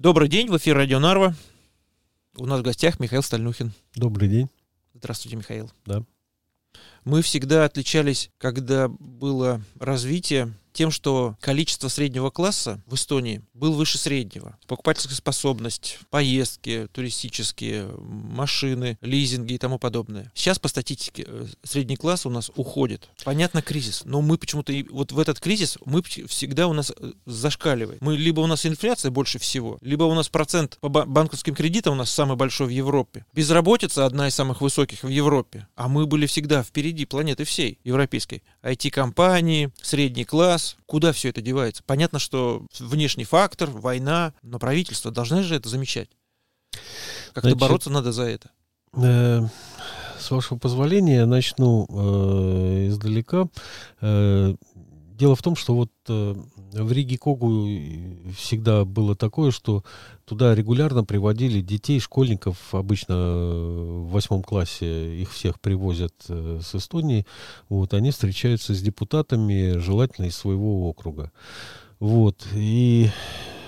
Добрый день, в эфире Радио Нарва. У нас в гостях Михаил Стальнухин. Добрый день. Здравствуйте, Михаил. Да. Мы всегда отличались, когда было развитие тем, что количество среднего класса в Эстонии был выше среднего. Покупательская способность, поездки туристические, машины, лизинги и тому подобное. Сейчас по статистике э, средний класс у нас уходит. Понятно, кризис, но мы почему-то вот в этот кризис мы всегда у нас э, зашкаливает. Мы либо у нас инфляция больше всего, либо у нас процент по банковским кредитам у нас самый большой в Европе. Безработица одна из самых высоких в Европе. А мы были всегда впереди планеты всей европейской. IT-компании, средний класс, Куда все это девается? Понятно, что внешний фактор, война, но правительство должны же это замечать. Как-то бороться надо за это. Э, с вашего позволения, начну э, издалека. Э, дело в том, что вот э, в Риге Когу всегда было такое, что туда регулярно приводили детей, школьников, обычно в восьмом классе их всех привозят э, с Эстонии, вот, они встречаются с депутатами, желательно из своего округа. Вот, и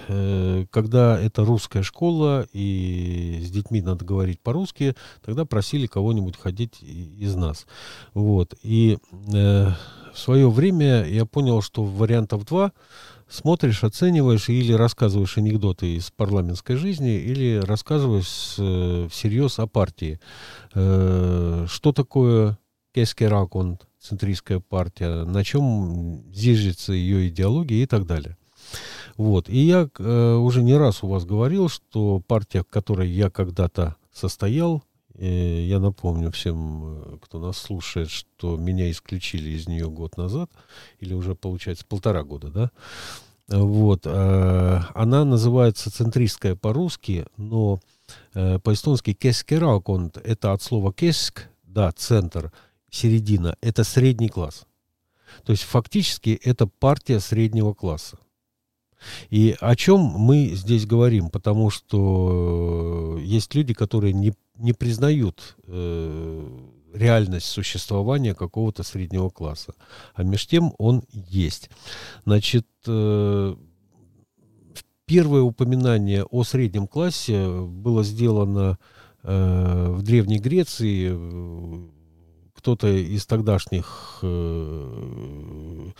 э, когда это русская школа, и с детьми надо говорить по-русски, тогда просили кого-нибудь ходить из нас. Вот, и э, свое время я понял, что вариантов два смотришь, оцениваешь или рассказываешь анекдоты из парламентской жизни, или рассказываешь э, всерьез о партии. Э, что такое Кескераконд, центристская партия, на чем зиждется ее идеология и так далее. Вот. И я э, уже не раз у вас говорил, что партия, в которой я когда-то состоял, я напомню всем, э, кто нас слушает, что меня исключили из нее год назад, или уже, получается, полтора года, да, вот. Э, она называется центристская по-русски, но э, по-эстонски кескераконд – это от слова кеск, да, центр, середина, это средний класс. То есть фактически это партия среднего класса. И о чем мы здесь говорим? Потому что есть люди, которые не, не признают э, реальность существования какого-то среднего класса. А между тем он есть. Значит, э, первое упоминание о среднем классе было сделано э, в Древней Греции. Кто-то из тогдашних э,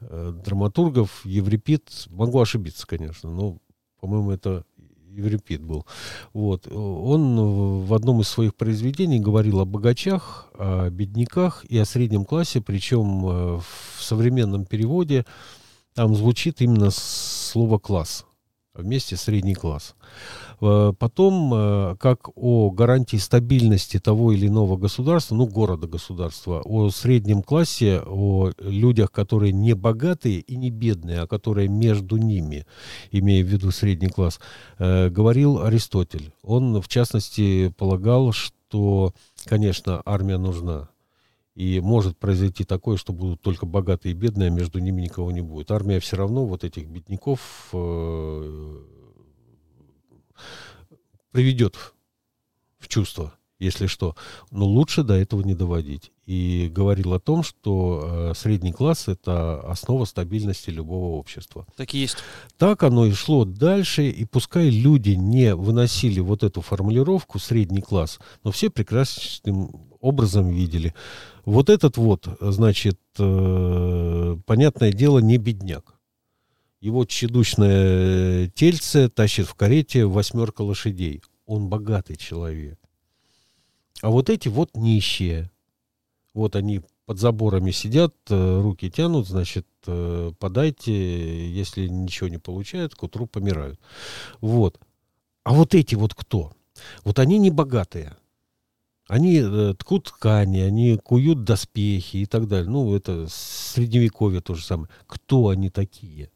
драматургов, Еврипид, могу ошибиться, конечно, но, по-моему, это Еврипид был. Вот. Он в одном из своих произведений говорил о богачах, о бедняках и о среднем классе, причем э, в современном переводе там звучит именно слово «класс», вместе средний класс. Э, потом, э, как о гарантии стабильности того или иного государства, ну, города-государства, о среднем классе, о людях, которые не богатые и не бедные, а которые между ними, имея в виду средний класс, э, говорил Аристотель. Он, в частности, полагал, что, конечно, армия нужна, и может произойти такое, что будут только богатые и бедные, а между ними никого не будет. Армия все равно вот этих бедняков приведет в чувство, если что. Но лучше до этого не доводить. И говорил о том, что э, средний класс – это основа стабильности любого общества. Так и есть. Так оно и шло дальше, и пускай люди не выносили вот эту формулировку «средний класс», но все прекрасным образом видели. Вот этот вот, значит, э, понятное дело, не бедняк. Его тщедушное тельце тащит в карете восьмерка лошадей. Он богатый человек. А вот эти вот нищие. Вот они под заборами сидят, э, руки тянут, значит, э, подайте, если ничего не получают, к утру помирают. Вот. А вот эти вот кто? Вот они не богатые. Они э, ткут ткани, они куют доспехи и так далее. Ну, это средневековье то же самое. Кто они такие?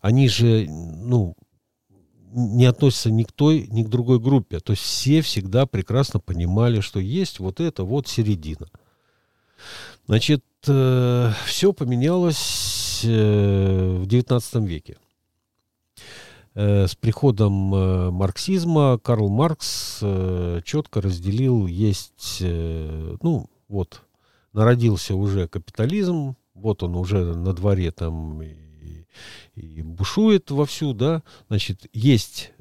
они же, ну, не относятся ни к той, ни к другой группе. То есть все всегда прекрасно понимали, что есть вот это вот середина. Значит, э, все поменялось э, в XIX веке. Э, с приходом э, марксизма Карл Маркс э, четко разделил, есть, ну, вот, народился уже капитализм, вот он уже на дворе там и, и бушует вовсю, да, значит, есть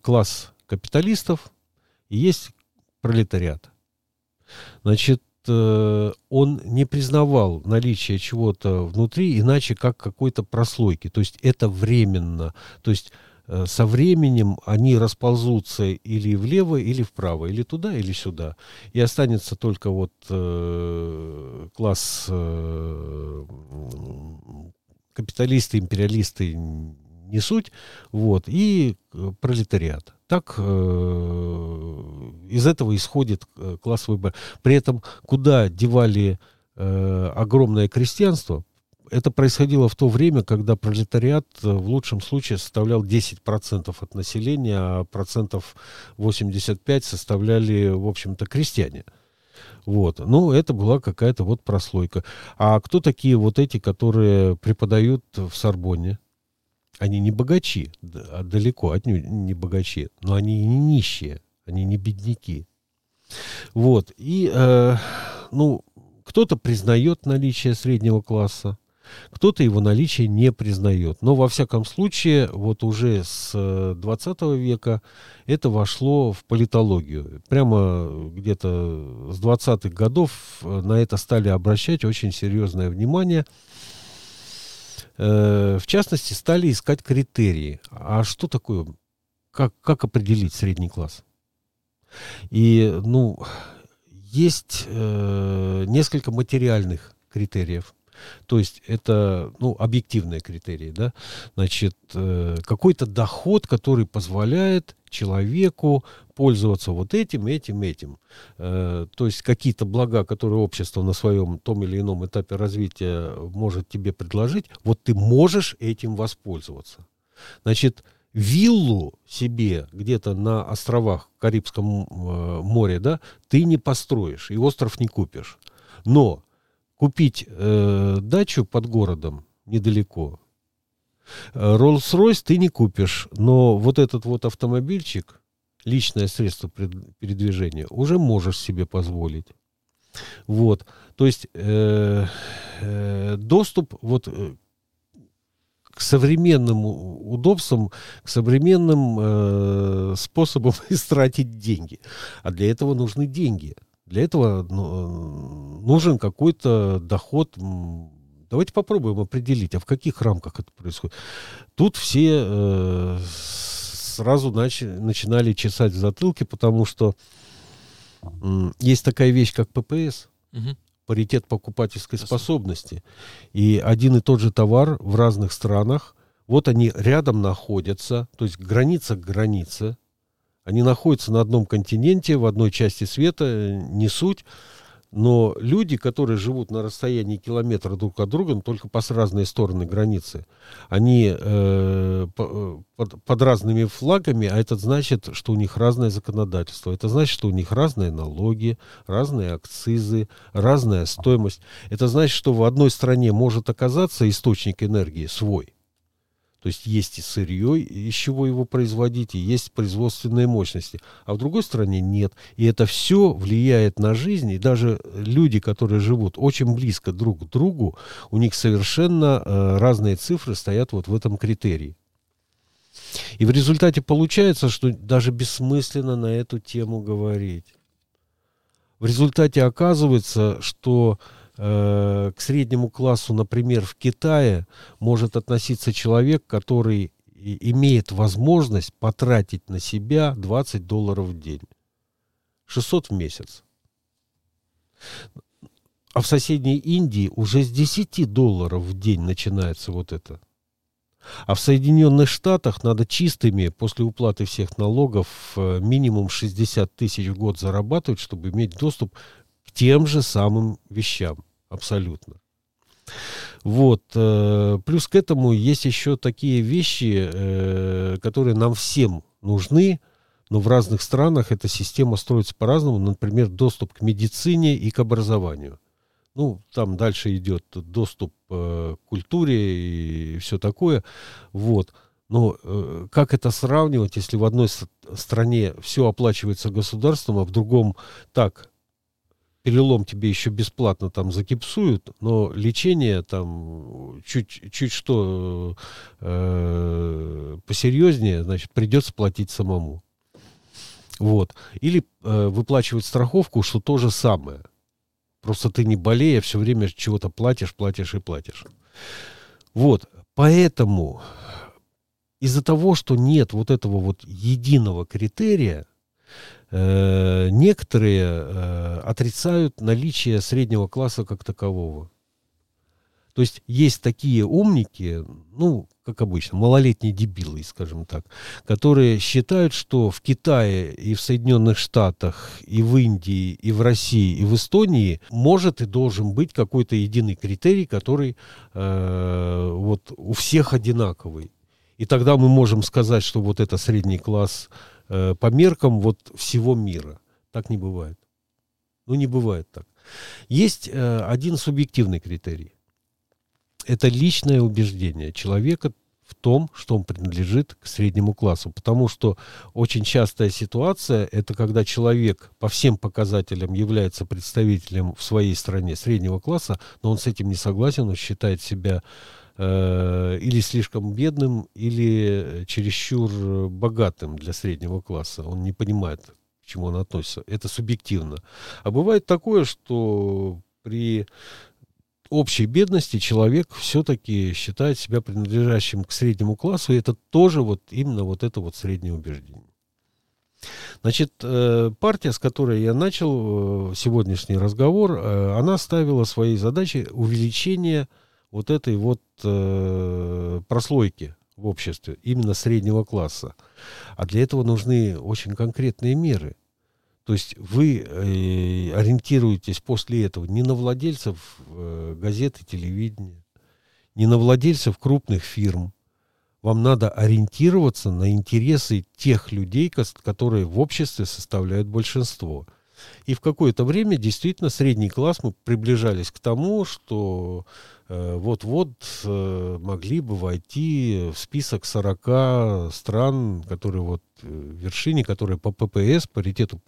класс капиталистов и есть пролетариат. Значит, э, он не признавал наличие чего-то внутри иначе как какой-то прослойки. То есть это временно. То есть Э, со временем они расползутся или влево, или вправо, или туда, или сюда. И останется только вот э, класс э, капиталисты, империалисты, не суть, вот, и э, пролетариат. Так э, из этого исходит э, классовый борьба. При этом куда девали э, огромное крестьянство, это происходило в то время, когда пролетариат э, в лучшем случае составлял 10% от населения, а процентов 85 составляли, в общем-то, крестьяне. Вот. Ну, это была какая-то вот прослойка. А кто такие вот эти, которые преподают в Сорбонне? Они не богачи, а далеко от не богачи, но они и не нищие, они не бедняки. Вот. И, э, ну, кто-то признает наличие среднего класса, кто-то его наличие не признает. Но, во всяком случае, вот уже с 20 э, века это вошло в политологию. Прямо где-то с 20-х годов э, на это стали обращать очень серьезное внимание. Э, в частности, стали искать критерии. А что такое, как, как определить средний класс? И, ну, есть э, несколько материальных критериев. То есть это ну, объективные критерии. Да? Значит, э, какой-то доход, который позволяет человеку пользоваться вот этим, этим, этим. Э, то есть какие-то блага, которые общество на своем том или ином этапе развития может тебе предложить, вот ты можешь этим воспользоваться. Значит, виллу себе где-то на островах Карибском э, море, да, ты не построишь и остров не купишь. Но купить э, дачу под городом недалеко. Rolls-Royce ты не купишь, но вот этот вот автомобильчик, личное средство передвижения, уже можешь себе позволить. Вот, то есть э, э, доступ вот э, к современным удобствам, к современным э, способам истратить деньги. А для этого нужны деньги. Для этого ну, нужен какой-то доход. Давайте попробуем определить, а в каких рамках это происходит. Тут все э, сразу нач- начинали чесать в затылке, потому что э, есть такая вещь, как ППС. Угу паритет покупательской способности. И один и тот же товар в разных странах, вот они рядом находятся, то есть граница к границе, они находятся на одном континенте, в одной части света, не суть. Но люди, которые живут на расстоянии километра друг от друга, но только по разные стороны границы, они э, по, под, под разными флагами, а это значит, что у них разное законодательство. Это значит, что у них разные налоги, разные акцизы, разная стоимость. Это значит, что в одной стране может оказаться источник энергии свой, то есть есть и сырье, из чего его производить, и есть производственные мощности. А в другой стране нет. И это все влияет на жизнь. И даже люди, которые живут очень близко друг к другу, у них совершенно э, разные цифры стоят вот в этом критерии. И в результате получается, что даже бессмысленно на эту тему говорить. В результате оказывается, что к среднему классу, например, в Китае может относиться человек, который имеет возможность потратить на себя 20 долларов в день. 600 в месяц. А в соседней Индии уже с 10 долларов в день начинается вот это. А в Соединенных Штатах надо чистыми после уплаты всех налогов э, минимум 60 тысяч в год зарабатывать, чтобы иметь доступ к тем же самым вещам абсолютно. Вот. Э, плюс к этому есть еще такие вещи, э, которые нам всем нужны, но в разных странах эта система строится по-разному. Например, доступ к медицине и к образованию. Ну, там дальше идет доступ э, к культуре и все такое. Вот. Но как это сравнивать, если в одной стране все оплачивается государством, а в другом так, перелом тебе еще бесплатно там закипсуют, но лечение там чуть, чуть что э, посерьезнее, значит, придется платить самому. Вот. Или э, выплачивать страховку, что то же самое. Просто ты не болея, все время чего-то платишь, платишь и платишь. Вот. Поэтому из-за того, что нет вот этого вот единого критерия, э, некоторые э, отрицают наличие среднего класса как такового. То есть есть такие умники, ну, как обычно, малолетние дебилы, скажем так, которые считают, что в Китае и в Соединенных Штатах, и в Индии, и в России, и в Эстонии может и должен быть какой-то единый критерий, который э, вот у всех одинаковый. И тогда мы можем сказать, что вот это средний класс э, по меркам вот всего мира. Так не бывает. Ну, не бывает так. Есть э, один субъективный критерий это личное убеждение человека в том, что он принадлежит к среднему классу. Потому что очень частая ситуация – это когда человек по всем показателям является представителем в своей стране среднего класса, но он с этим не согласен, он считает себя э, или слишком бедным, или чересчур богатым для среднего класса. Он не понимает, к чему он относится. Это субъективно. А бывает такое, что при общей бедности человек все-таки считает себя принадлежащим к среднему классу, и это тоже вот именно вот это вот среднее убеждение. Значит, э, партия, с которой я начал э, сегодняшний разговор, э, она ставила своей задачей увеличение вот этой вот прослойки в обществе, именно среднего класса. А для этого нужны очень конкретные меры – то есть вы э, ориентируетесь после этого не на владельцев э, газет телевидения, не на владельцев крупных фирм. Вам надо ориентироваться на интересы тех людей, которые в обществе составляют большинство. И в какое-то время действительно средний класс мы приближались к тому, что э, вот-вот э, могли бы войти в список 40 стран, которые вот э, в вершине, которые по ППС, паритету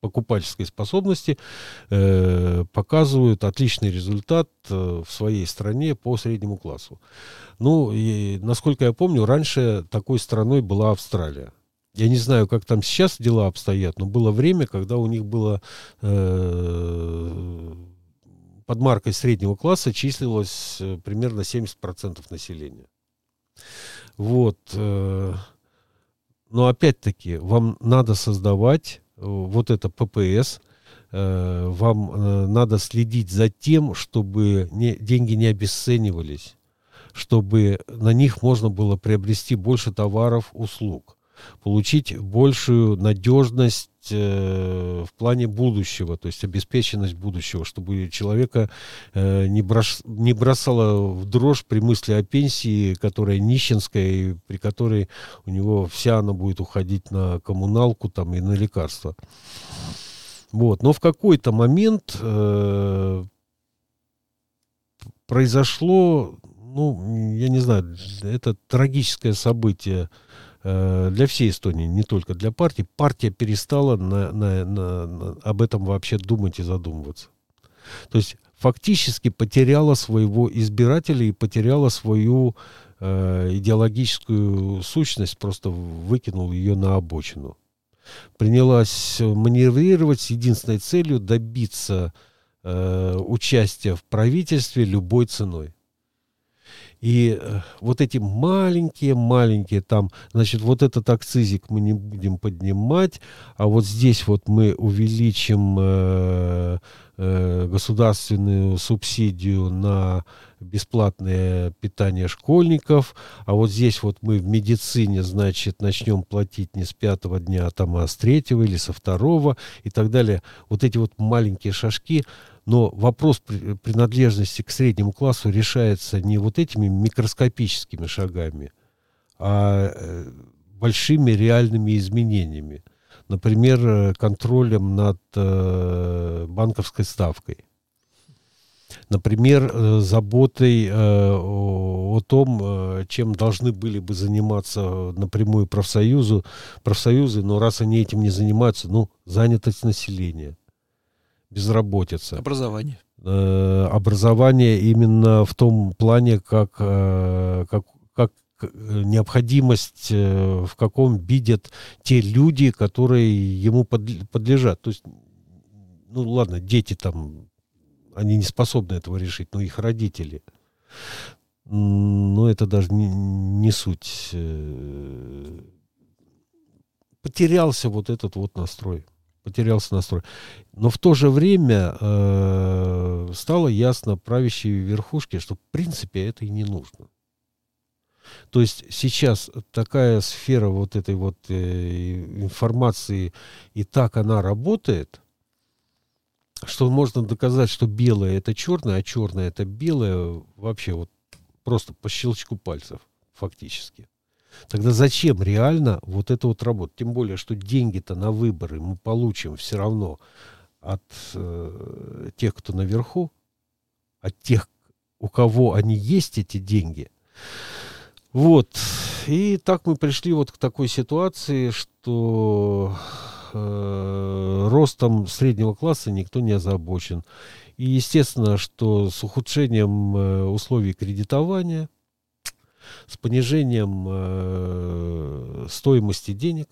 покупательской способности э, показывают отличный результат э, в своей стране по среднему классу. Ну, и, насколько я помню, раньше такой страной была Австралия. Я не знаю, как там сейчас дела обстоят, но было время, когда у них было э, под маркой среднего класса числилось э, примерно 70% населения. Вот. Э, но опять-таки, вам надо создавать вот это ППС, э, вам э, надо следить за тем, чтобы не, деньги не обесценивались, чтобы на них можно было приобрести больше товаров, услуг, получить большую надежность э, в плане будущего, то есть обеспеченность будущего, чтобы человека э, не, брош, не бросало в дрожь при мысли о пенсии, которая нищенская, и при которой у него вся она будет уходить на коммуналку там, и на лекарства. Вот. Но в какой-то момент э, произошло, ну, я не знаю, это трагическое событие, для всей Эстонии, не только для партии, партия перестала на, на, на, на, об этом вообще думать и задумываться. То есть фактически потеряла своего избирателя и потеряла свою э, идеологическую сущность, просто выкинул ее на обочину. Принялась маневрировать с единственной целью добиться э, участия в правительстве любой ценой. И э, вот эти маленькие-маленькие там, значит, вот этот акцизик мы не будем поднимать, а вот здесь вот мы увеличим э, э, государственную субсидию на бесплатное питание школьников, а вот здесь вот мы в медицине, значит, начнем платить не с пятого дня, а там а с третьего или со второго и так далее. Вот эти вот маленькие шажки, но вопрос принадлежности к среднему классу решается не вот этими микроскопическими шагами, а э, большими реальными изменениями. Например, э, контролем над э, банковской ставкой. Например, заботой о том, чем должны были бы заниматься напрямую профсоюзу, профсоюзы, но раз они этим не занимаются, ну, занятость населения – безработица. Образование. Э, образование именно в том плане, как, э, как, как необходимость, э, в каком видят те люди, которые ему подлежат. То есть, ну ладно, дети там, они не способны этого решить, но их родители. Но это даже не, не суть. Потерялся вот этот вот настрой потерялся настрой. Но в то же время э, стало ясно правящей верхушке, что в принципе это и не нужно. То есть сейчас такая сфера вот этой вот э, информации, и так она работает, что можно доказать, что белое это черное, а черное это белое вообще вот просто по щелчку пальцев фактически. Тогда зачем реально вот это вот работать? Тем более, что деньги-то на выборы мы получим все равно от э, тех, кто наверху, от тех, у кого они есть эти деньги. Вот. И так мы пришли вот к такой ситуации, что э, ростом среднего класса никто не озабочен. И естественно, что с ухудшением э, условий кредитования – с понижением э, стоимости денег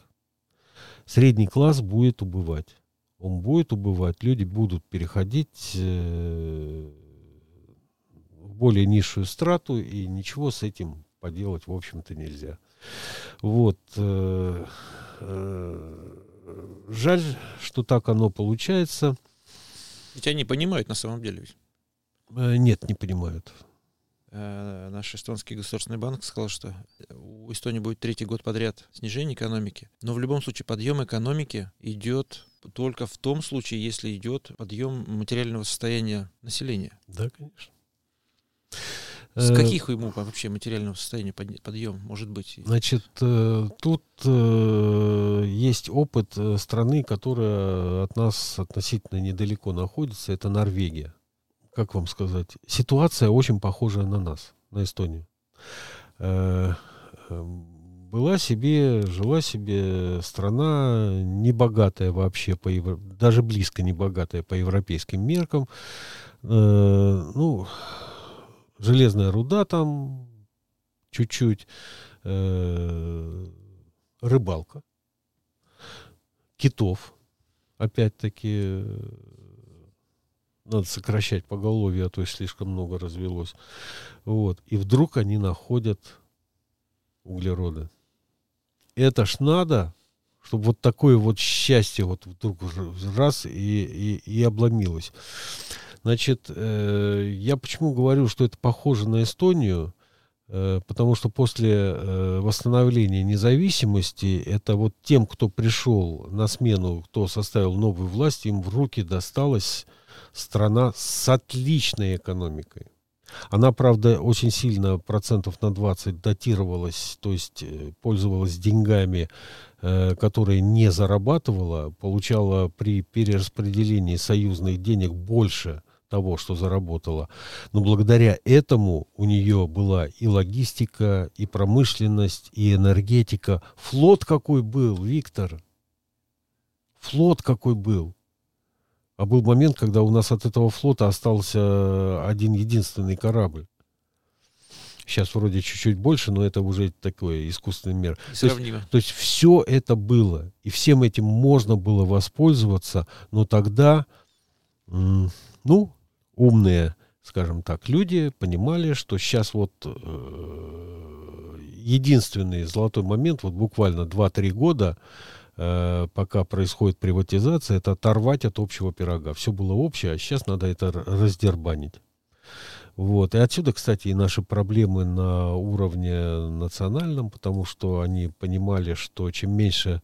средний класс будет убывать. Он будет убывать, люди будут переходить э, в более низшую страту, и ничего с этим поделать, в общем-то, нельзя. Вот. Э, э, жаль, что так оно получается. Ведь они понимают на самом деле. Э, нет, не понимают. Э, наш эстонский государственный банк сказал, что у Эстонии будет третий год подряд снижение экономики. Но в любом случае подъем экономики идет только в том случае, если идет подъем материального состояния населения. Да, конечно. С э, каких ему вообще материального состояния подъем может быть? Значит, э, тут есть опыт страны, которая от нас относительно недалеко находится, это Норвегия как вам сказать, ситуация очень похожая на нас, на Эстонию. Э, была себе, жила себе страна небогатая вообще, по евро... даже близко небогатая по европейским меркам. Э, ну, железная руда там чуть-чуть, э, рыбалка, китов, опять-таки, надо сокращать поголовье, а то слишком много развелось. Вот. И вдруг они находят углероды. Это ж надо, чтобы вот такое вот счастье вот вдруг раз и, и, и обломилось. Значит, э, я почему говорю, что это похоже на Эстонию, потому что после э, восстановления независимости, это вот тем, кто пришел на смену, кто составил новую власть, им в руки досталось страна с отличной экономикой. Она, правда, очень сильно, процентов на 20 датировалась, то есть э, пользовалась деньгами, э, которые не зарабатывала, получала при перераспределении союзных денег больше того, что заработала. Но благодаря этому у нее была и логистика, и промышленность, и энергетика. Флот какой был, Виктор? Флот какой был? А был момент, когда у нас от этого флота остался один единственный корабль. Сейчас вроде чуть-чуть больше, но это уже такое искусственный мер. Сравнимо. То есть, то есть все это было, и всем этим можно было воспользоваться, но тогда, ну, умные, скажем так, люди понимали, что сейчас вот э, единственный золотой момент, вот буквально 2-3 года, Э, пока происходит приватизация, это оторвать от общего пирога. Все было общее, а сейчас надо это раздербанить. Вот. И отсюда, кстати, и наши проблемы на уровне национальном, потому что они понимали, что чем меньше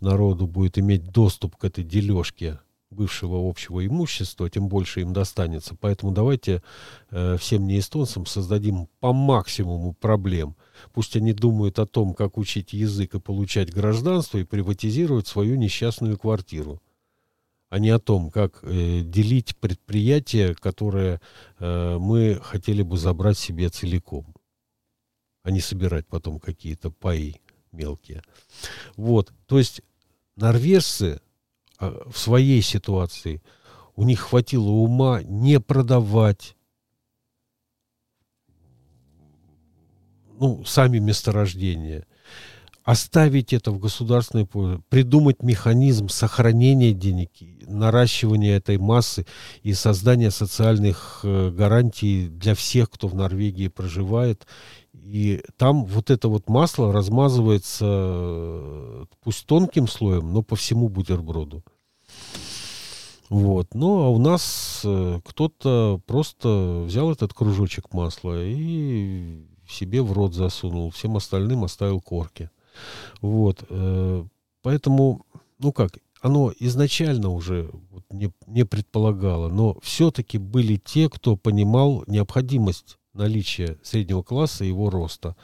народу будет иметь доступ к этой дележке бывшего общего имущества, тем больше им достанется. Поэтому давайте э, всем неэстонцам создадим по максимуму проблем. Пусть они думают о том, как учить язык и получать гражданство и приватизировать свою несчастную квартиру а не о том, как э, делить предприятие, которое э, мы хотели бы забрать себе целиком, а не собирать потом какие-то паи мелкие. Вот, то есть норвежцы в своей ситуации у них хватило ума не продавать ну, сами месторождения, оставить это в государственной пользу, придумать механизм сохранения денег, наращивания этой массы и создания социальных э, гарантий для всех, кто в Норвегии проживает. И там вот это вот масло размазывается, э, пусть тонким слоем, но по всему бутерброду. Вот. Ну, а у нас э, кто-то просто взял этот кружочек масла и себе в рот засунул, всем остальным оставил корки. Вот. Э, поэтому, ну как, оно изначально уже не, не предполагало, но все-таки были те, кто понимал необходимость наличия среднего класса и его роста.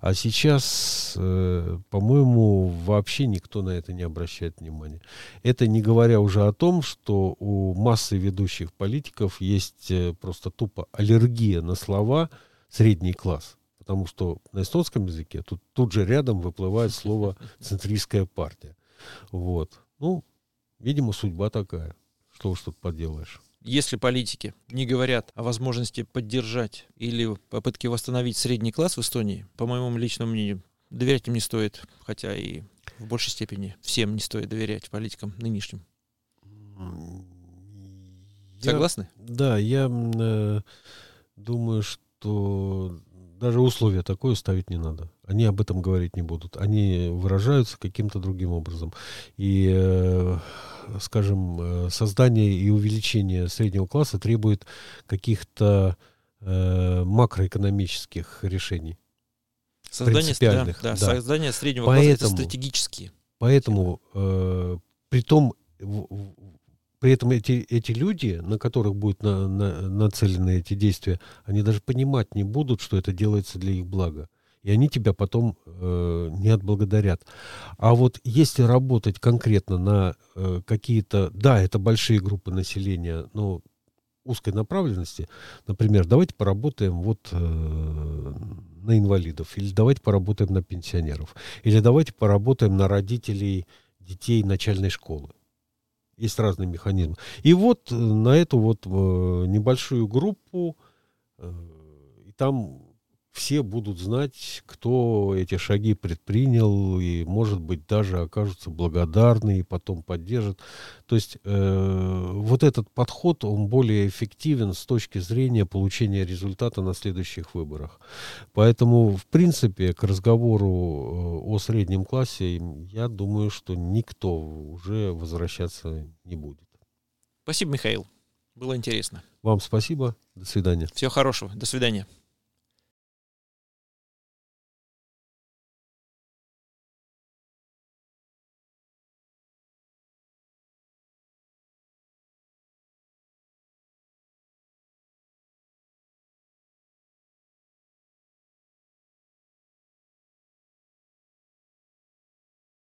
А сейчас, э, по-моему, вообще никто на это не обращает внимания. Это не говоря уже о том, что у массы ведущих политиков есть э, просто тупо аллергия на слова средний класс. Потому что на эстонском языке тут, тут же рядом выплывает слово «центристская партия». Вот. Ну, видимо, судьба такая. Что уж тут поделаешь. Если политики не говорят о возможности поддержать или попытке восстановить средний класс в Эстонии, по моему личному мнению, доверять им не стоит, хотя и в большей степени всем не стоит доверять политикам нынешним. Я, Согласны? Да, я э, думаю, что даже условия такое ставить не надо. Они об этом говорить не будут. Они выражаются каким-то другим образом. И, э, скажем, э, создание и увеличение среднего класса требует каких-то э, макроэкономических решений. Создание, да, да, да. создание среднего поэтому, класса это стратегические. Поэтому, э, при том, при этом эти, эти люди, на которых будут на, на, нацелены эти действия, они даже понимать не будут, что это делается для их блага. И они тебя потом э, не отблагодарят. А вот если работать конкретно на э, какие-то... Да, это большие группы населения, но узкой направленности, например, давайте поработаем вот э, на инвалидов, или давайте поработаем на пенсионеров, или давайте поработаем на родителей детей начальной школы. Есть разные механизмы. И вот э, на эту вот э, небольшую группу, э, и там все будут знать, кто эти шаги предпринял, и, может быть, даже окажутся благодарны и потом поддержат. То есть э, вот этот подход, он более эффективен с точки зрения получения результата на следующих выборах. Поэтому, в принципе, к разговору э, о среднем классе, я думаю, что никто уже возвращаться не будет. Спасибо, Михаил. Было интересно. Вам спасибо. До свидания. Всего хорошего. До свидания.